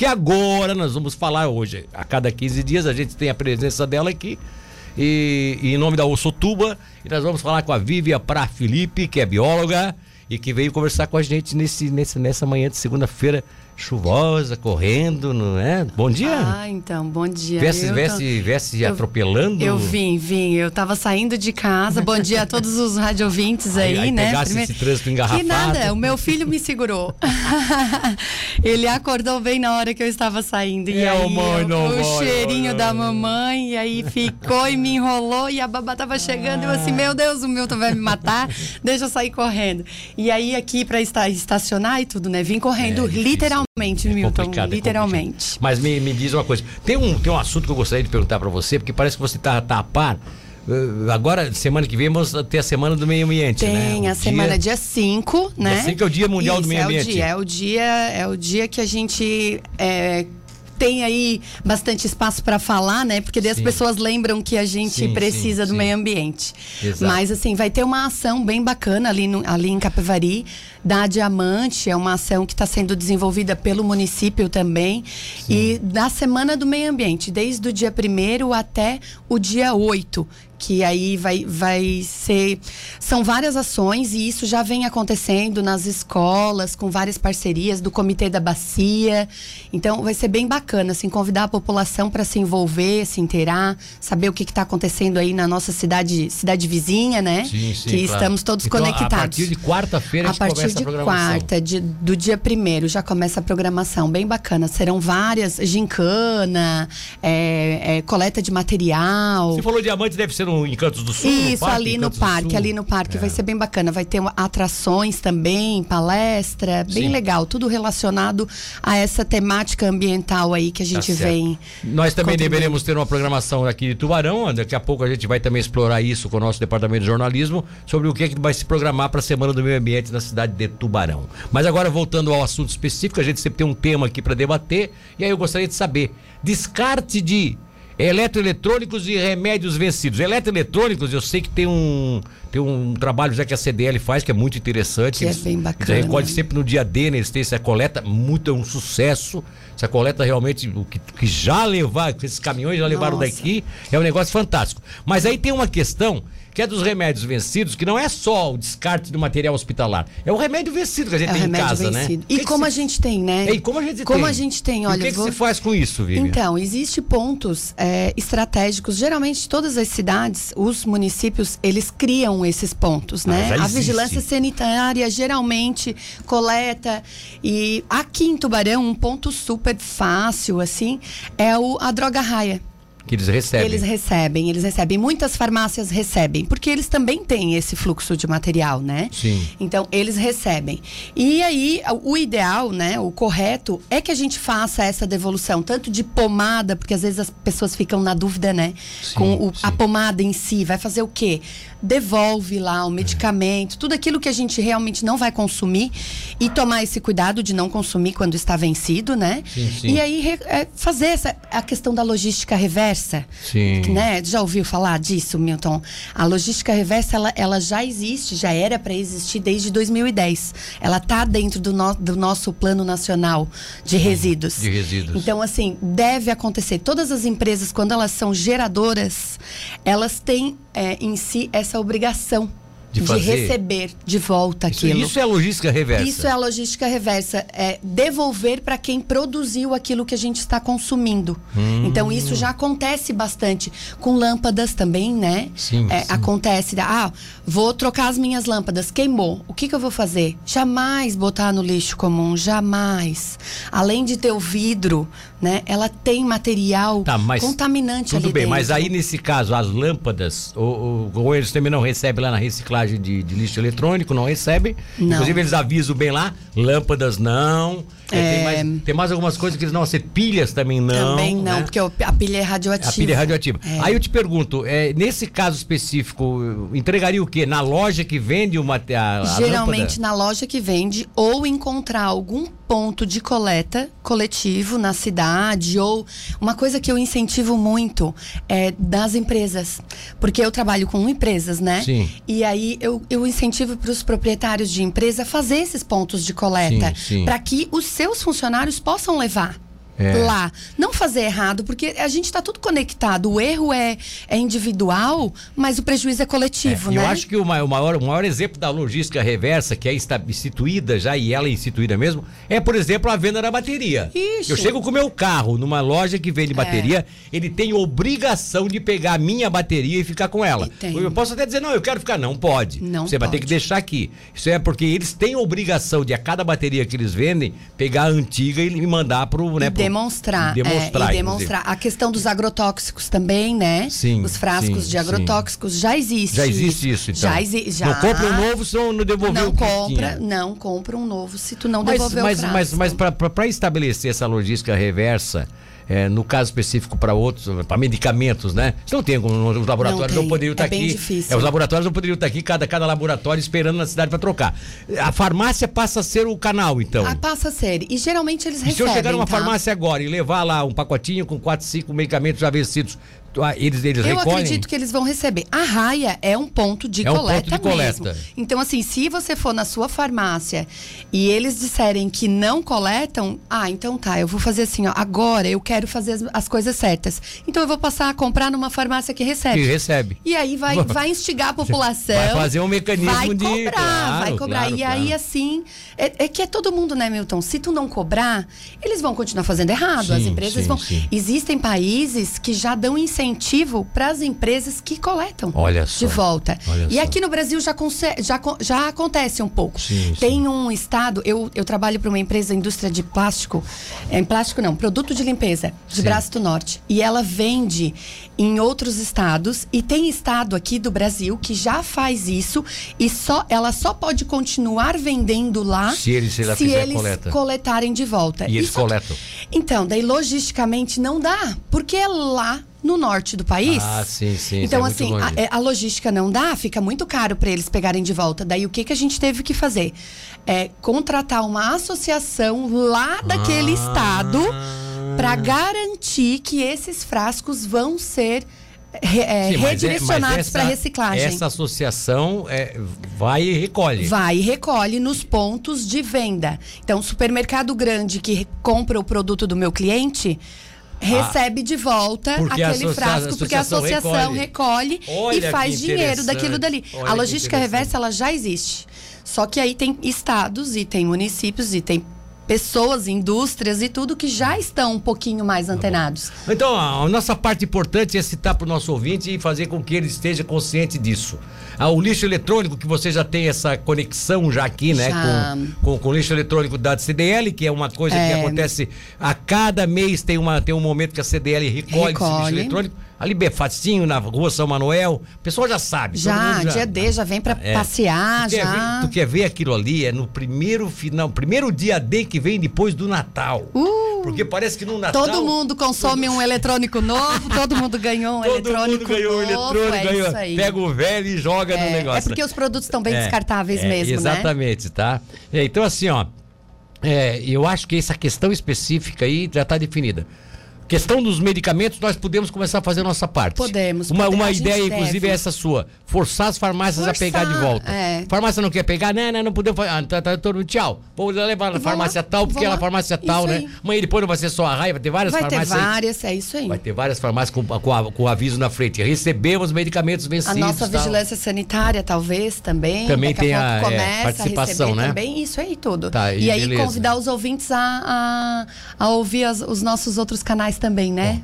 que agora nós vamos falar hoje. A cada 15 dias a gente tem a presença dela aqui. E, e em nome da Ossotuba, e nós vamos falar com a Vívia Pra Felipe, que é bióloga e que veio conversar com a gente nesse, nesse, nessa manhã de segunda-feira chuvosa, correndo, não é? Bom dia. Ah, então, bom dia. Tô- vesse eu- atropelando. Eu vim, vim. Eu tava saindo de casa. Bom dia a todos os radiovintes aí, Aí- aí né? pegasse esse trânsito engarrafado. Que nada, o meu filho me segurou. Ele acordou bem na hora que eu estava saindo. E É, aí, mãe, não o vai, cheirinho olha. da mamãe, e aí ficou e me enrolou, e a babá tava chegando, e eu assim, meu Deus, o Milton vai me matar, deixa eu sair correndo. E aí, aqui pra esta- estacionar e tudo, né? Vim correndo, É difícil. Literalmente, Milton, complicado, é literalmente. complicado. Mas me, me diz uma coisa. Tem um, tem um assunto que eu gostaria de perguntar pra você, porque parece que você tá, tá a par. Eh, agora, semana que vem, vamos ter a Semana do Meio Ambiente, né? Tem a semana dia 5, né? 5 é o Dia Mundial do Isso, Meio é o Ambiente. dia, é o dia, é o dia que a gente é, tem aí bastante espaço para falar, né? Porque daí as Sim. pessoas lembram que a gente Sim, precisa sim, do meio ambiente. Exato. Mas assim, vai ter uma ação bem bacana ali, no- ali em Capivari, da Diamante, é uma ação que está sendo desenvolvida pelo município também. E da Semana do Meio Ambiente, desde o dia 1 até o dia 8 que aí vai, vai ser. São várias ações e isso já vem acontecendo nas escolas, com várias parcerias do Comitê da Bacia. Então vai ser bem bacana, assim, convidar a população para se envolver, se inteirar, saber o que está acontecendo aí na nossa cidade, cidade vizinha, né? Sim, sim, que claro. estamos todos Então, conectados. A partir de quarta-feira a A partir começa a de programação. quarta, de- do dia primeiro, já começa a programação, bem bacana. Serão várias, gincana, é, é, coleta de material. Você falou diamante, deve ser no Encantos do Sul? Isso, parque, ali no Encantos parque, ali no parque. É. Vai ser bem bacana. Vai ter atrações também, palestra, bem Sim. legal. Tudo relacionado a essa temática ambiental aí que a Tá gente certo. vem. Nós também deveremos ter uma programação aqui de Tubarão. Daqui a pouco a gente vai também explorar isso com o nosso departamento de jornalismo sobre o que, é que vai se programar para a Semana do Meio Ambiente na cidade de Tubarão. Mas agora, voltando ao assunto específico, a gente sempre tem um tema aqui para debater. E aí eu gostaria de saber: descarte de eletroeletrônicos e remédios vencidos. Eletroeletrônicos, eu sei que tem um, tem um trabalho já que a CDL faz, que é muito interessante. Que é Eles- bem eles bacana. recolhem sempre no dia D, né? Eles têm essa coleta, muito é um sucesso. Essa coleta realmente, o que, que já levaram, que esses caminhões já levaram Nossa. daqui, é um negócio fantástico. Mas aí tem uma questão que é dos remédios vencidos, que não é só o descarte do material hospitalar, é o remédio vencido que a gente É tem em casa, vencido. né? E que que como se- a gente tem, né? É, e como a gente Como tem? a gente tem, E olha, o que, que vou- se faz com isso, Vivian? Então, existe pontos é, estratégicos. Geralmente, todas as cidades, os municípios, eles criam esses pontos, Ah, né? já a existe. vigilância sanitária geralmente coleta. E aqui em Tubarão, um ponto super fácil, assim, é o, a droga raia. Que eles recebem. Eles recebem, eles recebem. Muitas farmácias recebem, porque eles também têm esse fluxo de material, né? Sim. Então, eles recebem. E aí, o ideal, né, o correto, é que a gente faça essa devolução, tanto de pomada, porque às vezes as pessoas ficam na dúvida, né? Sim, com o- a pomada em si, vai fazer o quê? Devolve lá o medicamento, tudo aquilo que a gente realmente não vai consumir e tomar esse cuidado de não consumir quando está vencido, né? Sim, sim. E aí, é, fazer essa, a questão da logística reversa. Sim. Né? Já ouviu falar disso, Milton? A logística reversa, ela, ela já existe, já era para existir desde 2010. Ela está dentro do, no- do nosso plano nacional de resíduos. de resíduos. Então, assim, deve acontecer. Todas as empresas, quando elas são geradoras, elas têm é, em si essa obrigação De de, receber de volta Isso, aquilo. isso é logística reversa. Isso é a logística reversa, é devolver para quem produziu aquilo que a gente está consumindo. Hum. Então isso já acontece bastante com lâmpadas também, né? Sim, É, sim. Acontece, ah, vou trocar as minhas lâmpadas, queimou. O que, que eu vou fazer? Jamais botar no lixo comum, jamais. Além de ter o vidro, né? Ela tem material Tá, contaminante Tudo ali bem, dentro. mas aí nesse caso, as lâmpadas, ou eles também não recebem lá na reciclagem de, de lixo eletrônico, não recebem. Não. Inclusive eles avisam bem lá, lâmpadas não. É, Tem, mais, tem mais algumas coisas que eles não aceitam. Pilhas também não. Também não, né? porque a pilha é radioativa. A pilha é radioativa. É. Aí eu te pergunto, é, nesse caso específico, entregaria o quê? Na loja que vende o material? Geralmente na loja que vende ou encontrar algum ponto de coleta coletivo na cidade ou uma coisa que eu incentivo muito é das empresas, porque eu trabalho com empresas, né? Sim. E aí eu, eu incentivo para os proprietários de empresa fazer esses pontos de coleta para que os seus funcionários possam levar. É. lá. Não fazer errado, porque a gente está tudo conectado. O erro é, é individual, mas o prejuízo é coletivo, é, né? Eu acho que o maior, o, maior, exemplo da logística reversa, que é instituída já, e ela é instituída mesmo, é, por exemplo, a venda da bateria. Isso. Eu chego com o meu carro numa loja que vende bateria, é. ele tem obrigação de pegar a minha bateria e ficar com ela. Eu posso até dizer, não, eu quero ficar. Não, pode. Não Você pode. vai ter que deixar aqui. Isso é porque eles têm obrigação de, a cada bateria que eles vendem, pegar a antiga e mandar pro, né, pro demonstrar. E demonstrar. É, e demonstrar. A questão dos agrotóxicos também, né? Sim. Os frascos sim, de agrotóxicos sim. já existe. Já existe isso, então. Já existe. Já... Não compra um novo se não devolver não compra. Não compra um novo se tu não mas, devolver mas, o frasco. Mas, mas para estabelecer essa logística reversa, é, no caso específico para outros, para medicamentos, né? Você não tem como os laboratórios não, não poderiam estar é bem aqui. Difícil. É, os laboratórios não poderiam estar aqui, cada, cada laboratório esperando na cidade para trocar. A farmácia passa a ser o canal, então. Ah, passa a ser. E geralmente eles e recebem. Se eu chegar numa tá? farmácia agora e levar lá um pacotinho com quatro, cinco medicamentos já vencidos, eles, eles Eu recolhem? acredito que eles vão receber. A raia é um ponto de é um coleta ponto de coleta. mesmo. Então, assim, se você for na sua farmácia e eles disserem que não coletam, ah, então tá, eu vou fazer assim, ó, agora eu quero fazer as, as coisas certas. Então eu vou passar a comprar numa farmácia que recebe. Que recebe. E aí vai, vai instigar a população. Vai fazer um mecanismo vai de. Cobrar, claro, vai cobrar. Claro, e aí, claro. assim, é, é, que é todo mundo, né, Milton? Se tu não cobrar, eles vão continuar fazendo errado. Sim, As empresas sim, vão. sim. Existem países que já dão incentivo para as empresas que coletam Olha só, de volta. olha e só. aqui no Brasil já, já, já acontece um pouco. Sim, Tem sim. um estado, eu, eu trabalho para uma empresa indústria de plástico, é, em plástico não, produto de limpeza, de Sim. Braço do Norte. E ela vende em outros estados e tem estado aqui do Brasil que já faz isso e só ela só pode continuar vendendo lá Se eles- se ela fizer eles coleta. coletarem de volta. E eles Isso coletam. Então, daí logisticamente não dá, porque é lá no norte do país. Ah, sim, sim. Então, é assim, a, é, a logística não dá, fica muito caro para eles pegarem de volta. Daí, o que, que a gente teve que fazer? É contratar uma associação lá daquele Ah. estado para garantir que esses frascos vão ser é, Sim, é- redirecionados mas para reciclagem. Essa associação é, vai e recolhe. Vai e recolhe nos pontos de venda. Então, o supermercado grande que compra o produto do meu cliente recebe de volta Ah. Porque a aquele frasco, porque a associação recolhe. recolhe, Olha e faz dinheiro daquilo dali. Olha a logística reversa, ela já existe. Só que aí tem estados e tem municípios e tem pessoas, indústrias e tudo que já estão um pouquinho mais Tá antenados. Então, a nossa parte importante é citar para o nosso ouvinte e fazer com que ele esteja consciente disso. Ah, o lixo eletrônico, que você já tem essa conexão já aqui, né? Já. Com, com, com o lixo eletrônico da CDL, que é uma coisa que É. acontece a cada mês, tem, uma, tem um momento que a CDL recolhe, esse lixo Recolhe. eletrônico. Ali, bem facinho, na rua São Manuel. O pessoal já sabe. todo Já, mundo dia D, já vem para É. passear, tu quer já. Ver, tu quer ver aquilo ali? É no primeiro final, primeiro dia D que vem depois do Natal. Uh! Porque parece que no Natal. Todo mundo consome um eletrônico novo, todo mundo ganhou um Todo eletrônico mundo ganhou um novo, eletrônico, é ganhou. isso aí. Pega o velho e joga no é, negócio. é porque os produtos estão bem É, descartáveis é, mesmo, né? Exatamente, tá? É, então, assim, ó. é, eu acho que essa questão específica aí já está definida. Questão dos medicamentos, nós podemos começar a fazer a nossa parte. Podemos, Uma, uma a ideia, inclusive, deve. é essa sua. Forçar as farmácias a Forçar, pegar de volta. é. Farmácia não quer pegar? Não, não, não podemos fazer. Ah, tá, tá, todo mundo, tchau. Vou levar na Vou farmácia lá, tal, porque ela é farmácia tal, né? aí. Amanhã depois não vai ser só a raia, vai ter várias Vai ter farmácias. aí. várias, é isso aí. Vai ter várias farmácias com, com, a- com aviso na frente. Recebemos medicamentos A vencidos. nossa tal. vigilância sanitária, talvez, também. Também tem a, a, é, participação, a né? também, isso aí tudo. Tá, e e aí convidar os ouvintes a, a, a ouvir as- os nossos outros canais também, né?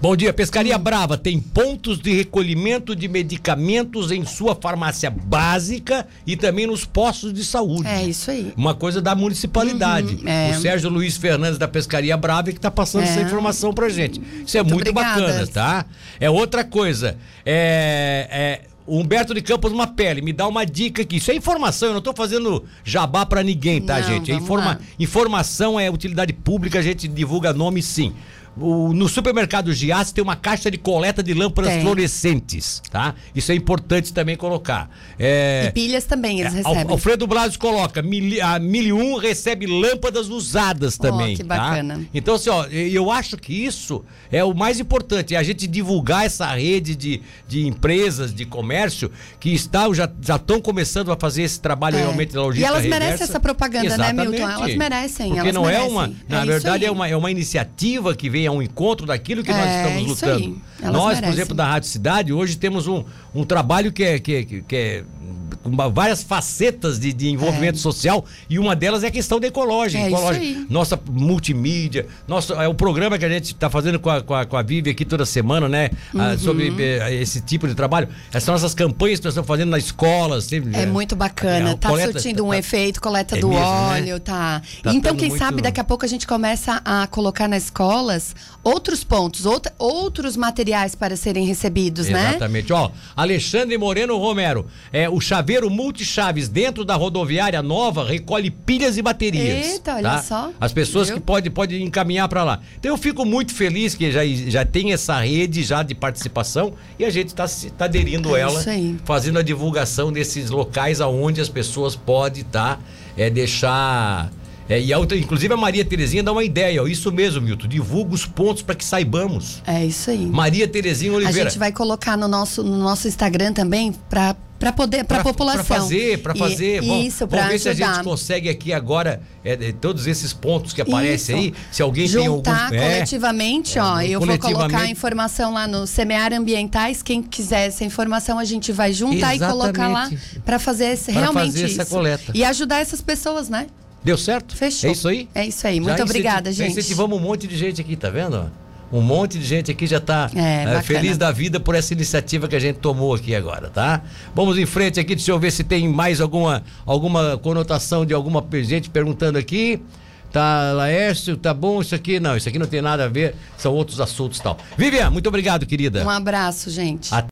Bom dia, Pescaria Brava tem pontos de recolhimento de medicamentos em sua farmácia básica e também nos postos de saúde. É isso aí. Uma coisa da municipalidade. Uhum, é. O Sérgio Luiz Fernandes da Pescaria Brava é que está passando É. essa informação pra gente. Isso é Muito muito, bacana, tá? É outra coisa. É. é, o Humberto de Campos Uma Pele, me dá uma dica aqui. Isso é informação, eu não tô fazendo jabá pra ninguém, tá, Não, gente? É informa- informação é utilidade pública, a gente divulga nome sim. O- no supermercado Giasse tem uma caixa de coleta de lâmpadas Tem. fluorescentes, tá? Isso é importante também colocar. É, E pilhas também eles é, Al- recebem. Alfredo Blasio coloca, mili, a Milium recebe lâmpadas usadas também. que tá? bacana. Então, assim, ó, eu acho que isso é o mais importante, é a gente divulgar essa rede de, de empresas, de comércio, que está, já estão começando a fazer esse trabalho É. realmente da E logística elas merecem reversa. essa propaganda, né, Milton? Exatamente. Elas merecem, Porque elas não é merecem. uma, na É verdade, é uma, é uma iniciativa que vem ao encontro daquilo que nós É, estamos isso lutando. Nós, por merecem. exemplo, da Rádio Cidade, hoje temos um, um trabalho que é, que, é- que é com várias facetas de, de envolvimento social e uma delas é a questão da ecológica. É isso ecológica. aí. Nossa multimídia, nosso, é o programa que a gente está fazendo com a, com, a, com a Vivi aqui toda semana, né? Ah, Uhum. sobre eh, esse tipo de trabalho. Essas são nossas campanhas que nós estamos fazendo nas escolas. sempre, É né? muito bacana, É, tá surtindo um tá- efeito, coleta É do mesmo, né? óleo, tá. Tá então, quem muito- sabe daqui a pouco a gente começa a colocar nas escolas outros pontos, outra- outros materiais para serem recebidos, né? Exatamente. Ó, Alexandre Moreno Romero, é o chaveiro multichaves dentro da rodoviária nova recolhe pilhas e baterias. Eita, olha tá? só. As pessoas Viu? que podem pode encaminhar para lá. Então eu fico muito feliz que já, já tem essa rede já de participação e a gente está tá aderindo É ela, fazendo a divulgação desses locais aonde as pessoas podem tá, é, deixar é, e a outra, inclusive a Maria Terezinha dá uma ideia, ó, isso mesmo, Milton, divulga os pontos para que saibamos. É isso aí. Maria Terezinha A Oliveira. gente vai colocar no nosso, no nosso Instagram também para para poder para a população. Pra fazer, para E- fazer. Vamos- isso, vamos para ver se a ajudar. gente consegue aqui agora é, é, todos esses pontos que aparecem Isso. aí. Se alguém tem algum. Juntar é, coletivamente, ó. Eu vou coletivamente. colocar a informação lá no Semear Ambientais. Quem quiser essa informação, a gente vai juntar e colocar lá Exatamente. para fazer esse, Pra realmente fazer essa isso. coleta. E ajudar essas pessoas, né? Deu certo? Fechou. É isso aí? É isso aí. Já Muito incenti- obrigada, já gente. Incentivamos um monte de gente aqui, tá vendo? Um monte de gente aqui já tá É, bacana. feliz da vida por essa iniciativa que a gente tomou aqui agora, tá? Vamos em frente aqui, deixa eu ver se tem mais alguma, alguma conotação de alguma gente perguntando aqui. Tá, Laércio, tá bom isso aqui? Não, isso aqui não tem nada a ver, são outros assuntos e tal. Vivian, muito obrigado, querida. Um abraço, gente. Até